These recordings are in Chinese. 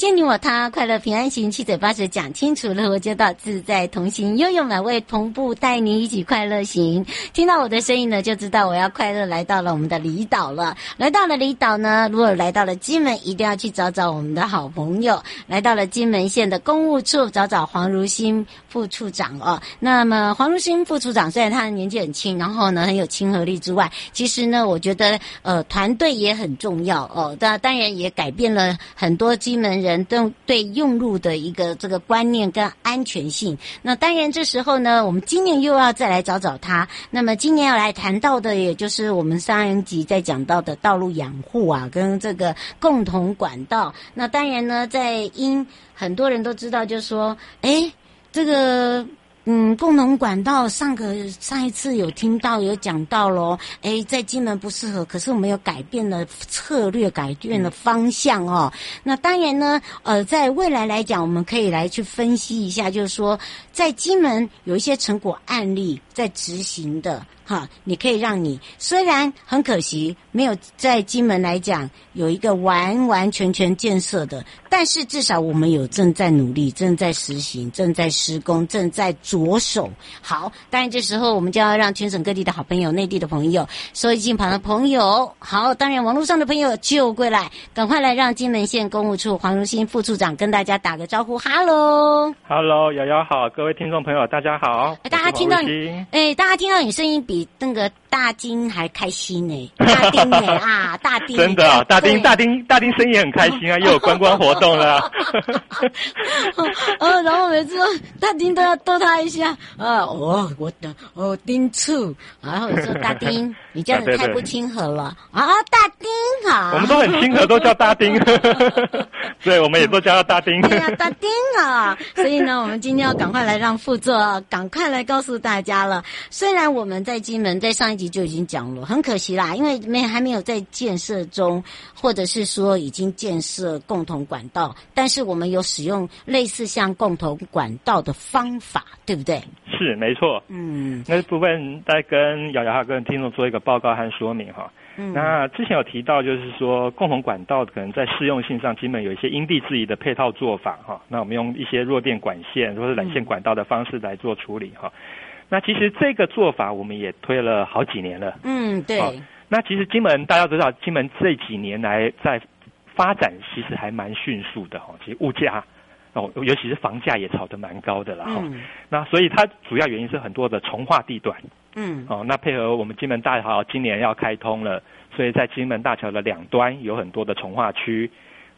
见你我他，快乐平安行，七嘴八舌讲清楚了，我就到自在同行，悠悠美味同步带你一起快乐行。听到我的声音呢，就知道我要快乐来到了我们的离岛了。来到了离岛呢，如果来到了金门，一定要去找找我们的好朋友。来到了金门县的公务处，找找黄如新副处长哦。那么黄如新副处长虽然他的年纪很轻，然后呢很有亲和力之外，其实呢，我觉得呃团队也很重要哦。那当然也改变了很多金门人人都对用路的一个这个观念跟安全性。那当然，这时候呢，我们今年又要再来找找他。那么今年要来谈到的，也就是我们上一集在讲到的道路养护啊，跟这个共同管道。那当然呢，在因很多人都知道，就是说，哎，这个。嗯，共同管道上个上一次有听到有讲到咯，诶，在金门不适合，可是我们有改变了策略，改变了方向哦。那当然呢，呃，在未来来讲，我们可以来去分析一下，就是说，在金门有一些成果案例在执行的。哈，你可以让你虽然很可惜没有在金门来讲有一个完完全全建设的，但是至少我们有正在努力、正在实行、正在施工、正在着手。好，当然这时候我们就要让全省各地的好朋友、内地的朋友、收音机旁的朋友，好，当然网络上的朋友就过来，赶快来让金门县公务处黄如新副处长跟大家打个招呼。哈喽，哈喽，瑶瑶好，各位听众朋友大家好。大家听到你，哎，大家听到你声音比。那个大丁还开心呢，大丁呢 啊，大丁真的啊，大丁大丁大丁生意很开心啊，又有观光活动了。哦，然后每次大丁都要逗他一下啊，哦，我的哦丁醋，然后我说大丁，你这样子太不亲和了。啊，大丁好，我们都很亲和，都叫大丁，对，我们也都叫他大丁。对呀，大丁啊，所以呢，我们今天要赶快来让副座赶快来告诉大家了，虽然我们在金门。在上一集就已经讲了，很可惜啦，因为没还没有在建设中，或者是说已经建设共同管道，但是我们有使用类似像共同管道的方法，对不对？是，没错。嗯，那部分再跟瑶瑶哈跟听众做一个报告和说明哈。嗯，那之前有提到，就是说共同管道可能在适用性上，基本有一些因地制宜的配套做法哈。那我们用一些弱电管线或者缆线管道的方式来做处理哈。嗯那其实这个做法我们也推了好几年了。嗯，对。哦，那其实金门大家都知道，金门这几年来在发展其实还蛮迅速的哈。其实物价哦，尤其是房价也炒得蛮高的了哈。嗯。那所以它主要原因是很多的从化地段。嗯。哦，那配合我们金门大桥今年要开通了，所以在金门大桥的两端有很多的从化区。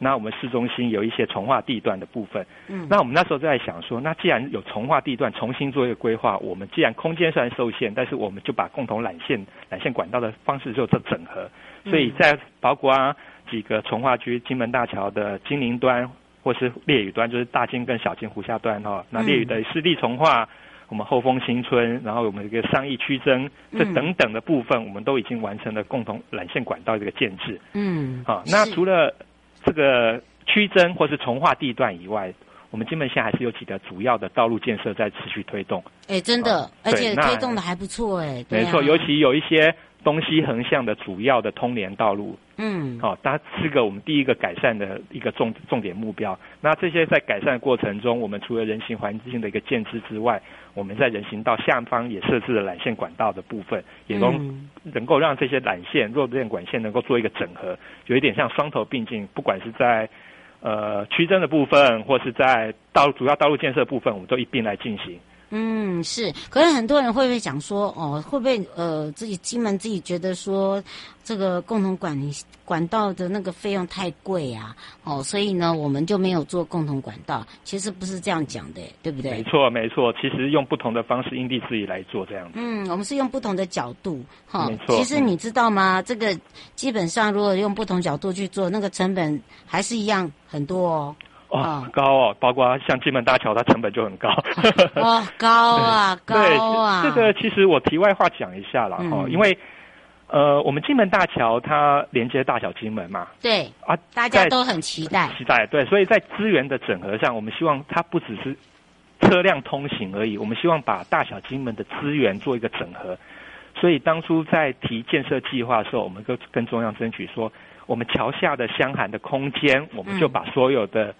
那我们市中心有一些从化地段的部分，嗯，那我们那时候就在想说，那既然有从化地段，重新做一个规划，我们既然空间虽然受限，但是我们就把共同缆线、缆线管道的方式做做整合，所以在包括几个从化区，金门大桥的金陵端或是烈屿端，就是大金跟小金湖下端哈，那烈屿的湿地从化，我们后丰新村，然后我们这个商义区增这等等的部分，我们都已经完成了共同缆线管道这个建制，嗯，好，那除了这个区增或是从化地段以外，我们金门县还是有几个主要的道路建设在持续推动。哎，真的，哦、而且推动的还不错哎。没错，尤其有一些东西横向的主要的通联道路。嗯，好、哦，它是个我们第一个改善的一个重重点目标。那这些在改善的过程中，我们除了人行环境的一个建设之外，我们在人行道下方也设置了缆线管道的部分，也能、嗯、能够让这些缆线、弱电管线能够做一个整合，有一点像双头并进。不管是在呃区争的部分，或是在道路主要道路建设部分，我们都一并来进行。嗯，是，可是很多人会不会讲说，哦，会不会呃，自己金门自己觉得说，这个共同管管道的那个费用太贵啊，哦，所以呢，我们就没有做共同管道。其实不是这样讲的，对不对？没错，没错，其实用不同的方式因地制宜来做这样子。嗯，我们是用不同的角度，哈、哦，没错。其实你知道吗？嗯、这个基本上如果用不同角度去做，那个成本还是一样很多哦。哦，高哦，包括像金门大桥，它成本就很高。哦，高啊，高啊！对，这个其实我题外话讲一下啦，哈、嗯，因为呃，我们金门大桥它连接大小金门嘛，对啊，大家都很期待，期待对，所以在资源的整合上，我们希望它不只是车辆通行而已，我们希望把大小金门的资源做一个整合。所以当初在提建设计划的时候，我们就跟中央争取说，我们桥下的箱涵的空间，我们就把所有的、嗯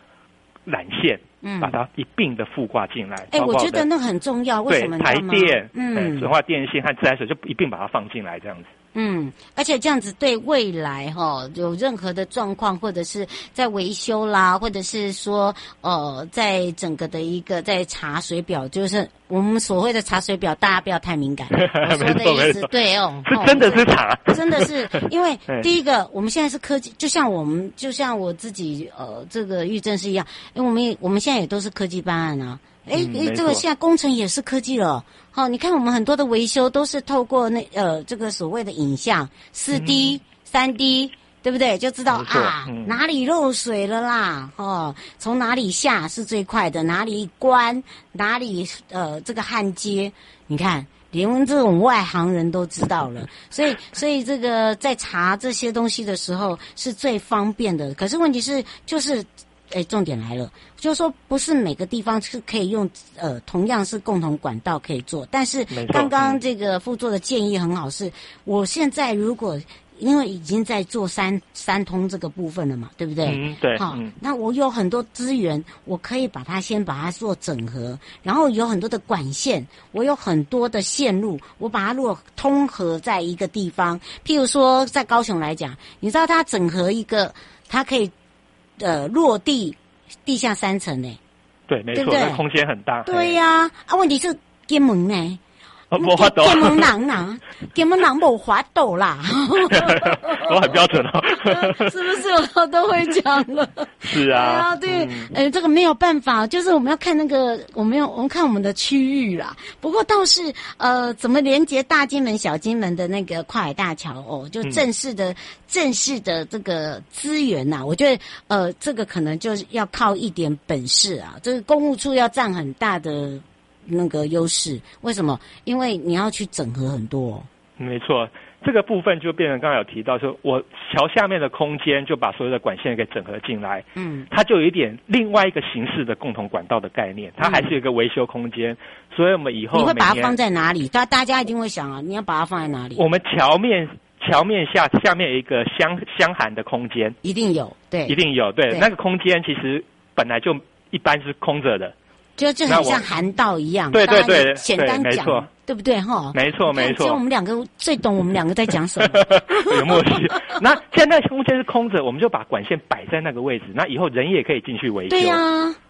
缆线，嗯，把它一并的附挂进来。哎、欸，我觉得那很重要。为什么？台电，嗯，水化电线和自来水就一并把它放进来，这样子。嗯，而且这样子对未来哈、哦、有任何的状况，或者是在维修啦，或者是说呃，在整个的一个在查水表，就是我们所谓的查水表，大家不要太敏感。我说的意思对哦，是 真的是查，真的是因为第一个，我们现在是科技，就像我们就像我自己呃，这个玉正是一样，因为我们我们现在也都是科技办案啊。哎哎，这个现在工程也是科技了。好，你看我们很多的维修都是透过那呃这个所谓的影像四 D、三 D，对不对？就知道啊哪里漏水了啦，哦，从哪里下是最快的，哪里关，哪里呃这个焊接，你看连这种外行人都知道了。所以所以这个在查这些东西的时候是最方便的。可是问题是就是。哎，重点来了，就是说不是每个地方是可以用呃同样是共同管道可以做，但是刚刚这个副座的建议很好是，是我现在如果因为已经在做三三通这个部分了嘛，对不对？嗯，对。好，嗯，那我有很多资源，我可以把它先把它做整合，然后有很多的管线，我有很多的线路，我把它如果通合在一个地方，譬如说在高雄来讲，你知道它整合一个，它可以。呃，落地地下三层呢？对，没错，那空间很大。对呀，啊，啊，问题是金门呢？无法度，金门人呐，金门人无法度啦。我很标准哦，是不是我都会讲了？是啊，对，呃，这个没有办法，就是我们要看那个，我们要我们看我们的区域啦。不过倒是呃，怎么连接大金门、小金门的那个跨海大桥哦，就正式的、正式的这个资源呐，我觉得呃，这个可能就是要靠一点本事啊，这个公务处要占很大的。那个优势为什么？因为你要去整合很多。没错，这个部分就变成刚才有提到，说我桥下面的空间就把所有的管线给整合进来。嗯，它就有一点另外一个形式的共同管道的概念，它还是有一个维修空间。所以我们以后你会把它放在哪里？大大家一定会想啊，你要把它放在哪里？我们桥面桥面下下面有一个相相涵的空间，一定有，对，一定有，对，对那个空间其实本来就一般是空着的。就就很像韩道一样，对对对，简单讲，对不对哈？没错没错，只有我们两个最懂我们两个在讲什么，有默契。那现在空间是空着，我们就把管线摆在那个位置，那以后人也可以进去维修。对呀，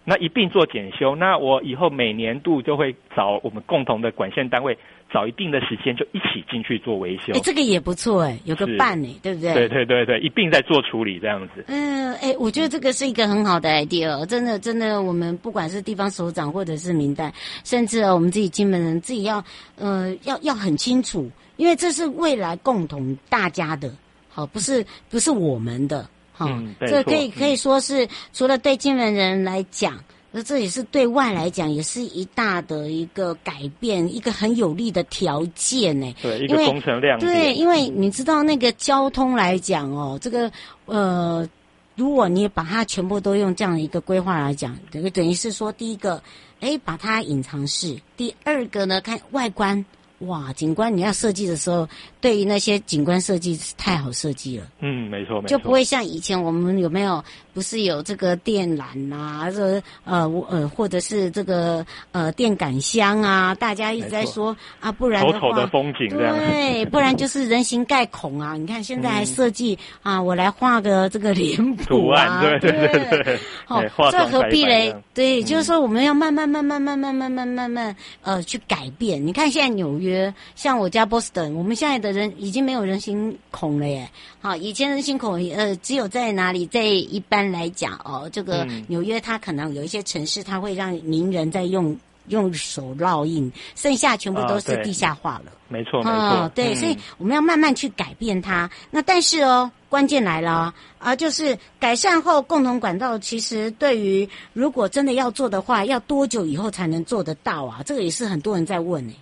那一并做检修。那我以后每年度就会找我们共同的管线单位。找一定的时间就一起进去做维修，哎，这个也不错哎，有个伴哎，对不对？对对对对，一并在做处理这样子。嗯，哎，我觉得这个是一个很好的 idea，真的真的，我们不管是地方首长或者是民代，甚至我们自己金门人自己要呃要要很清楚，因为这是未来共同大家的，好，不是不是我们的，好，嗯，这可以可以说是除了对金门人来讲。那这也是对外来讲，也是一大的一个改变，一个很有利的条件呢。对，一个工程量。对，因为你知道那个交通来讲哦，这个呃如果你把它全部都用这样的一个规划来讲，等于等于是说，第一个，哎，把它隐藏式；第二个呢，看外观。哇，景观你要设计的时候，对于那些景观设计太好设计了。嗯，没错，没错，就不会像以前我们有没有不是有这个电缆啊，这呃呃或者是这个呃电杆箱啊，大家一直在说啊，不然的话，丑丑的风景这样，对，不然就是人形盖孔啊。你看现在还设计、嗯、啊，我来画个这个脸谱啊，对对对对，对，好，这何必嘞？对、嗯，就是说我们要慢慢慢慢慢慢慢慢慢慢呃去改变。你看现在纽约。像我家波士顿，我们现在的人已经没有人形孔了耶。好，以前人形孔呃，只有在哪里？在一般来讲哦，这个纽约它可能有一些城市，它会让名人在用用手烙印，剩下全部都是地下化了。没错，没错，对，所以我们要慢慢去改变它。那但是哦，关键来了啊，就是改善后共同管道，其实对于如果真的要做的话，要多久以后才能做得到啊？这个也是很多人在问诶。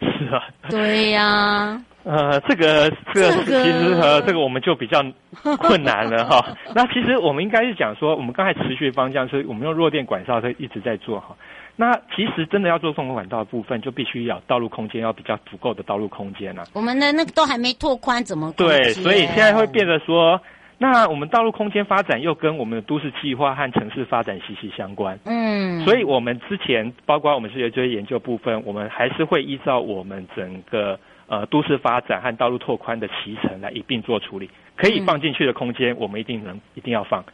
是啊，对呀、啊，呃，这个这个其实呃，这个我们就比较困难了哈。那其实我们应该是讲说，我们刚才持续的方向是我们用弱电管道它一直在做哈。那其实真的要做共同管道的部分，就必须要道路空间要比较足够的道路空间了、啊。我们的那个都还没拓宽，怎么对？所以现在会变得说。那我们道路空间发展又跟我们的都市计划和城市发展息息相关。嗯，所以我们之前包括我们视觉这些研究部分，我们还是会依照我们整个呃都市发展和道路拓宽的期程来一并做处理。可以放进去的空间，我们一定能一定要放。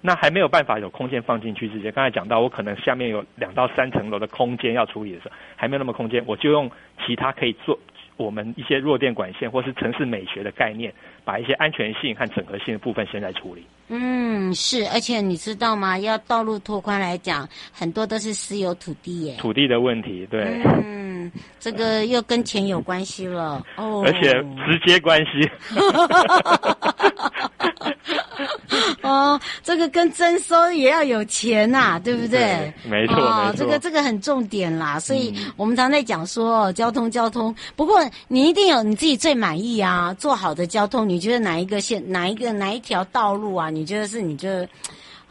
那还没有办法有空间放进去之前，刚才讲到我可能下面有两到三层楼的空间要处理的时候，还没有那么空间，我就用其他可以做。我们一些弱电管线或是城市美学的概念，把一些安全性和整合性的部分先来处理。嗯，是，而且你知道吗？要道路拓宽来讲，很多都是私有土地耶。土地的问题，对。嗯，这个又跟钱有关系了哦，而且直接关系。跟征收也要有钱呐、啊，对不对？对没错，哦、没错，这个这个很重点啦。所以我们常在讲说交通交通，不过你一定有你自己最满意啊，做好的交通，你觉得哪一个线，哪一个哪一条道路啊？你觉得是你觉得？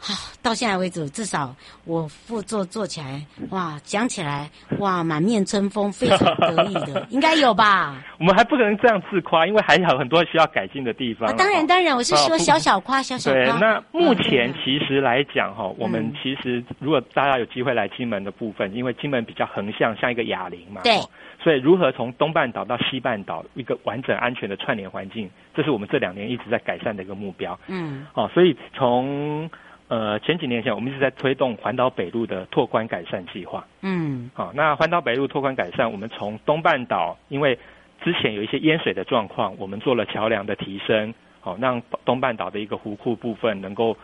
好，到现在为止，至少我副座做起来，哇，讲起来，哇，满面春风，非常得意的，应该有吧？我们还不能这样自夸，因为还有很多需要改进的地方。啊、当然，当然，我是说小小夸，小小夸。对，那目前其实来讲，哈、嗯，我们其实如果大家有机会来金门的部分，因为金门比较横向，像一个哑铃嘛，对，所以如何从东半岛到西半岛一个完整安全的串联环境，这是我们这两年一直在改善的一个目标。嗯，哦，所以从呃，前几年前，我们一直在推动环岛北路的拓宽改善计划。嗯，好，那环岛北路拓宽改善，我们从东半岛，因为之前有一些淹水的状况，我们做了桥梁的提升，好，让东半岛的一个湖库部分能够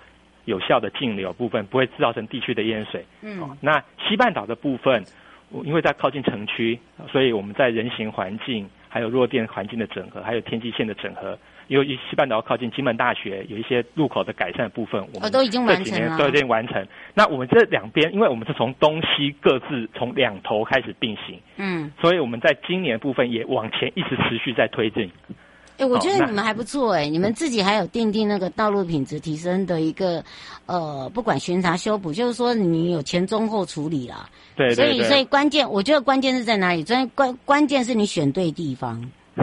有效的径流部分，不会造成地区的淹水。嗯，那西半岛的部分，因为在靠近城区，所以我们在人行环境、还有弱电环境的整合，还有天际线的整合。因为西半岛靠近金门大学，有一些路口的改善的部分，我们都已经完成了。都已经完成。那我们这两边，因为我们是从东西各自从两头开始并行，嗯，所以我们在今年部分也往前一直持续在推进。哎、欸，我觉得你们还不错哎、欸，你们自己还有定定那个道路品质提升的一个呃，不管巡查修补，就是说你有前中后处理啦。对，对，对，所以所以关键，我觉得关键是在哪里？关关关键是你选对地方。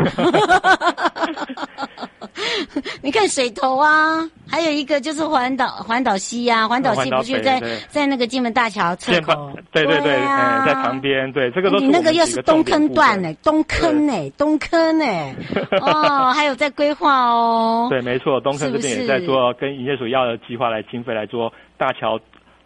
你看水头啊，还有一个就是环岛环岛西呀、啊，环岛西不是在在那个金门大桥侧口？对对对，对啊、在旁边。对，这个都是。你那个又是东坑段呢，东坑呢，东坑呢。哦，还有在规划哦。对，没错，东坑这边也在做，跟营业署要的计划来经费来做大桥。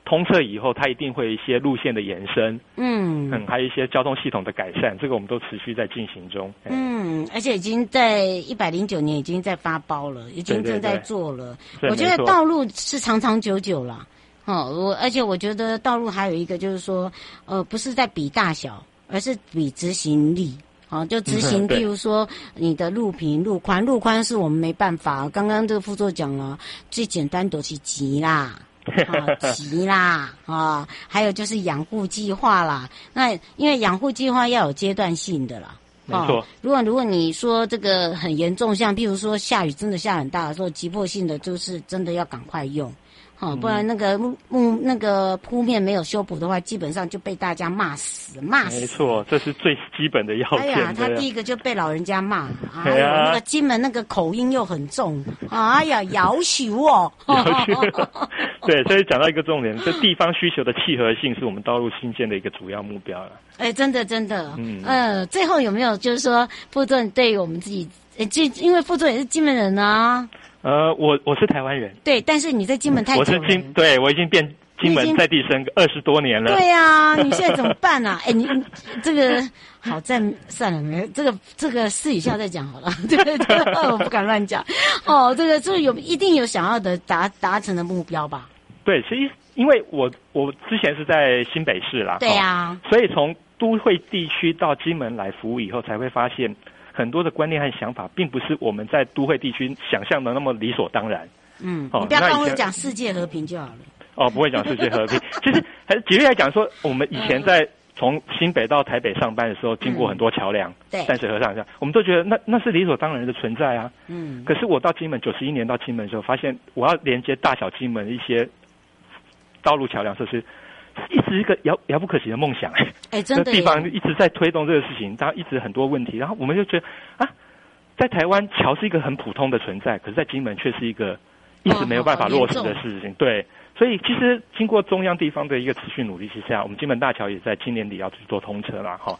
通车以后，它一定会有一些路线的延伸，嗯嗯，还有一些交通系统的改善，这个我们都持续在进行中。嗯，而且已经在一百零九年已经在发包了，已经正在做了。对对对，我觉得道路是长长久久了。哦，我而且我觉得道路还有一个就是说，呃，不是在比大小，而是比执行力。哦，就执行，譬如说你的路平、路宽，路宽是我们没办法。刚刚这个副座讲了，最简单都是急啦。啊，急啦！啊，还有就是养护计划啦。那因为养护计划要有阶段性的啦。没错。如果如果你说这个很严重，像譬如说下雨真的下很大的时候，急迫性的就是真的要赶快用。哦，不然那个木木那个铺面没有修补的话，基本上就被大家骂死，骂死。没错，这是最基本的要件。哎呀，他第一个就被老人家骂，哎呀，那个金门那个口音又很重，哎呀，要求哦。对，所以讲到一个重点，这地方需求的契合性是我们道路新建的一个主要目标了。哎，真的真的，嗯呃，最后有没有就是说，副座对于我们自己，呃，这因为副座也是金门人啊。呃，我我是台湾人，对，但是你在金门太久了。我是金，对我已经变金门在地生二十多年了。对呀、啊，你现在怎么办啊？哎，你这个好在算了，没这个这个私底下再讲好了。对 对对，我不敢乱讲。哦，这个就是有一定有想要的达达成的目标吧？对，其实因为我我之前是在新北市啦，对呀、啊，所以从都会地区到金门来服务以后，才会发现。很多的观念和想法，并不是我们在都会地区想象的那么理所当然。嗯，哦、你不要跟我讲世界和平就好了。哦，不会讲世界和平。其实，还是举例来讲说，我们以前在从新北到台北上班的时候，经过很多桥梁，对、嗯，淡水河上下，我们都觉得那那是理所当然的存在啊。嗯。可是我到金门九十一年到金门的时候，发现我要连接大小金门的一些道路桥梁设施。一直一个遥遥不可及的梦想，哎，哎，真的，地方一直在推动这个事情，当然一直很多问题，然后我们就觉得啊，在台湾桥是一个很普通的存在，可是，在金门却是一个一直没有办法落实的事情。对，所以其实经过中央地方的一个持续努力之下，我们金门大桥也在今年底要去做通车了，哈。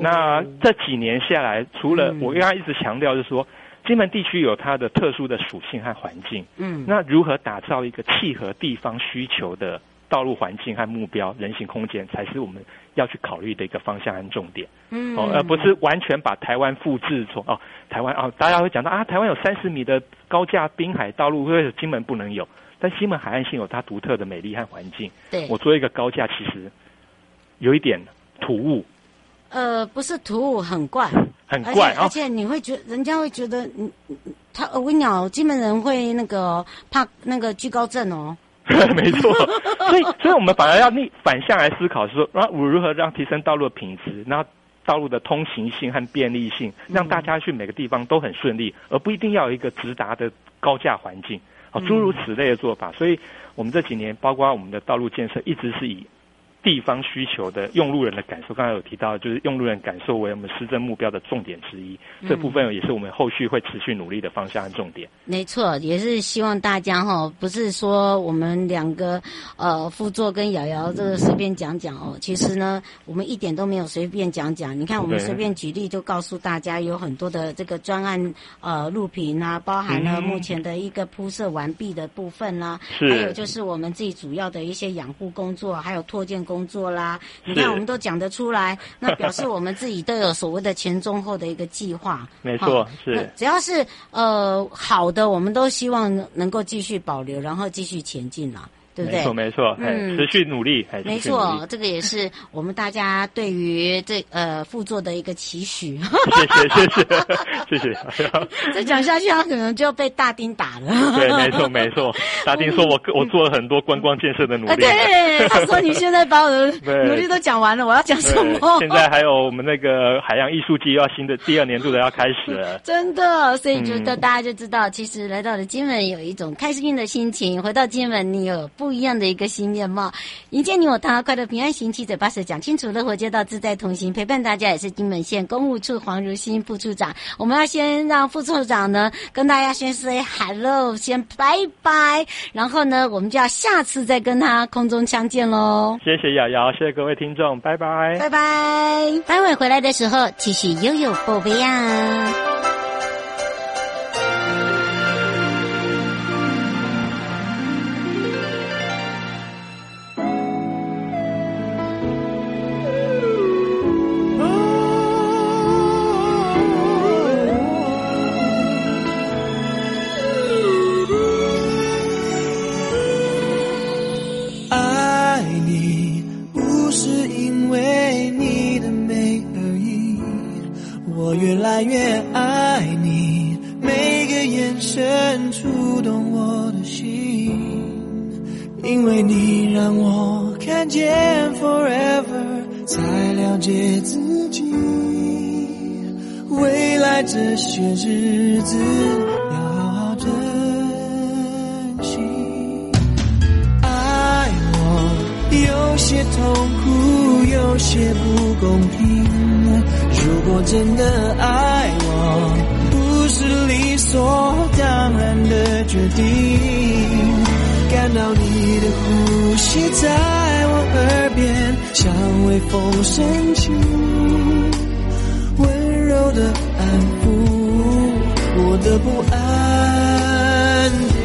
那这几年下来，除了我刚刚一直强调，就是说金门地区有它的特殊的属性和环境，嗯，那如何打造一个契合地方需求的？道路环境和目标、人行空间才是我们要去考虑的一个方向和重点。嗯，哦，而不是完全把台湾复制从哦，台湾哦，大家会讲到啊，台湾有三十米的高架滨海道路，为什么金门不能有？但金门海岸线有它独特的美丽和环境。对，我做一个高架，其实有一点突兀。呃，不是突兀，很怪，很怪，而且你会觉得，人家会觉得，嗯，他我跟你讲，金门人会那个怕那个惧高症哦。对 没错，所以所以我们反而要逆反向来思考，是说，那我如何让提升道路的品质，那道路的通行性和便利性，让大家去每个地方都很顺利，而不一定要有一个直达的高架环境，好，诸如此类的做法。所以我们这几年，包括我们的道路建设，一直是以。地方需求的用路人的感受，刚才有提到，就是用路人感受为我们施政目标的重点之一。嗯、这部分也是我们后续会持续努力的方向和重点。没错，也是希望大家哈，不是说我们两个呃副座跟瑶瑶这个随便讲讲哦。其实呢，我们一点都没有随便讲讲。你看，我们随便举例就告诉大家，有很多的这个专案呃录屏啊，包含了目前的一个铺设完毕的部分啦、啊，嗯、还有就是我们自己主要的一些养护工作，还有拓建。工作啦，你看我们都讲得出来，那表示我们自己都有所谓的前中后的一个计划。没错，是只要是呃好的，我们都希望能够继续保留，然后继续前进啦。对不对？没错，没错，嗯，持续努力，没错，这个也是 我们大家对于这呃副座的一个期许。谢谢，谢谢，谢谢。再 讲下去，他可能就要被大丁打了。对，没错，没错。大丁说我我做了很多观光建设的努力。对，他说你现在把我的 努力都讲完了，我要讲什么？现在还有我们那个海洋艺术季要新的第二年度的要开始了。真的，所以觉得大家就知道，其实来到了金门有一种开心的心情。回到金门，你有不一样的一个新面貌，迎接你我他，快乐平安行，七嘴八舌讲清楚，乐活街道自在同行，陪伴大家也是金门县公务处黄如新副处长。我们要先让副处长呢跟大家先 say hello，先拜拜，然后呢，我们就要下次再跟他空中相见喽。谢谢瑶瑶，谢谢各位听众，拜拜，拜拜。待会回来的时候，继续悠悠宝贝呀。的决定。感到你的呼吸在我耳边，像微风深情，温柔的安抚我的不安定，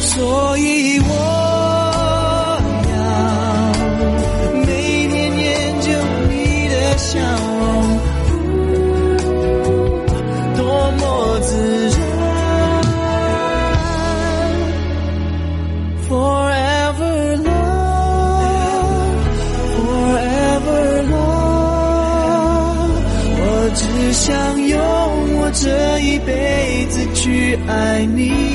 所以我。要每天研究你的笑辈子去爱你，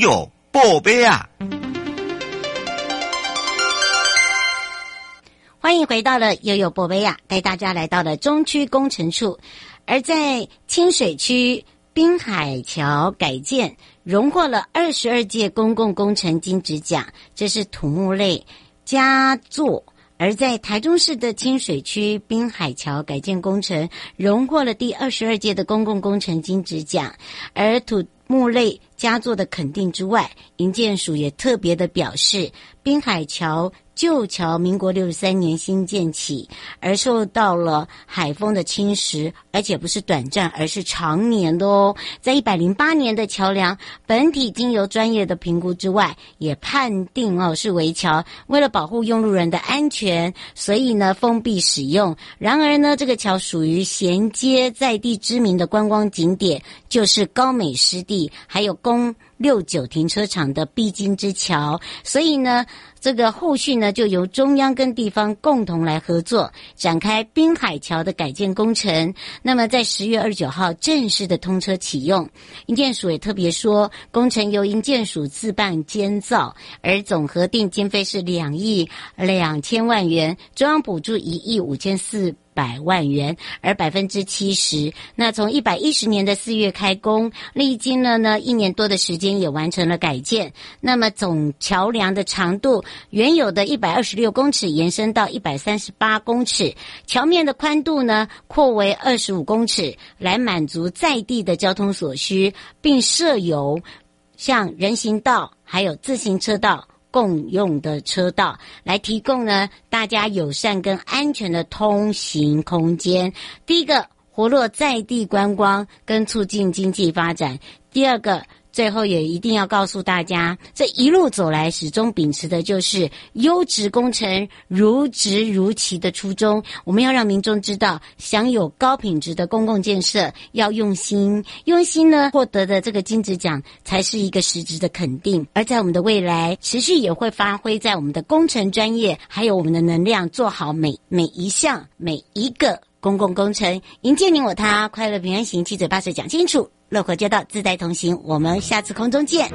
悠悠宝贝啊！欢迎回到了悠悠宝贝啊，带大家来到了中区工程处，而在清水区滨海桥改建荣获了二十二届公共工程金质奖，这是土木类佳作；而在台中市的清水区滨海桥改建工程荣获了第二十二届的公共工程金质奖，而土木类佳作的肯定之外，营建署也特别的表示，滨海桥旧桥民国六十三年兴建起，而受到了海风的侵蚀，而且不是短暂，而是常年的哦。在一百零八年的桥梁本体经由专业的评估之外，也判定哦是危桥。为了保护用路人的安全，所以呢封闭使用。然而呢，这个桥属于衔接在地知名的观光景点，就是高美湿地，还有公六九停车场的必经之桥，所以呢，这个后续呢就由中央跟地方共同来合作，展开滨海桥的改建工程。那么在十月二十九号正式的通车启用。营建署也特别说，工程由营建署自办监造，而总核定经费是两亿两千万元，中央补助一亿五千四。百万元，而百分之七十。那从一百一十年的四月开工，历经了呢一年多的时间，也完成了改建。那么总桥梁的长度，原有的一百二十六公尺延伸到一百三十八公尺，桥面的宽度呢扩为二十五公尺，来满足在地的交通所需，并设有像人行道还有自行车道。共用的车道来提供呢，大家友善跟安全的通行空间。第一个，活络在地观光跟促进经济发展；第二个。最后也一定要告诉大家，这一路走来始终秉持的就是优质工程如职如期的初衷。我们要让民众知道，享有高品质的公共建设要用心，用心呢获得的这个金质奖才是一个实质的肯定。而在我们的未来，持续也会发挥在我们的工程专业，还有我们的能量，做好每每一项每一个公共工程，迎接你我他，快乐平安行，七嘴八舌讲清楚。乐活街道自在同行，我们下次空中见。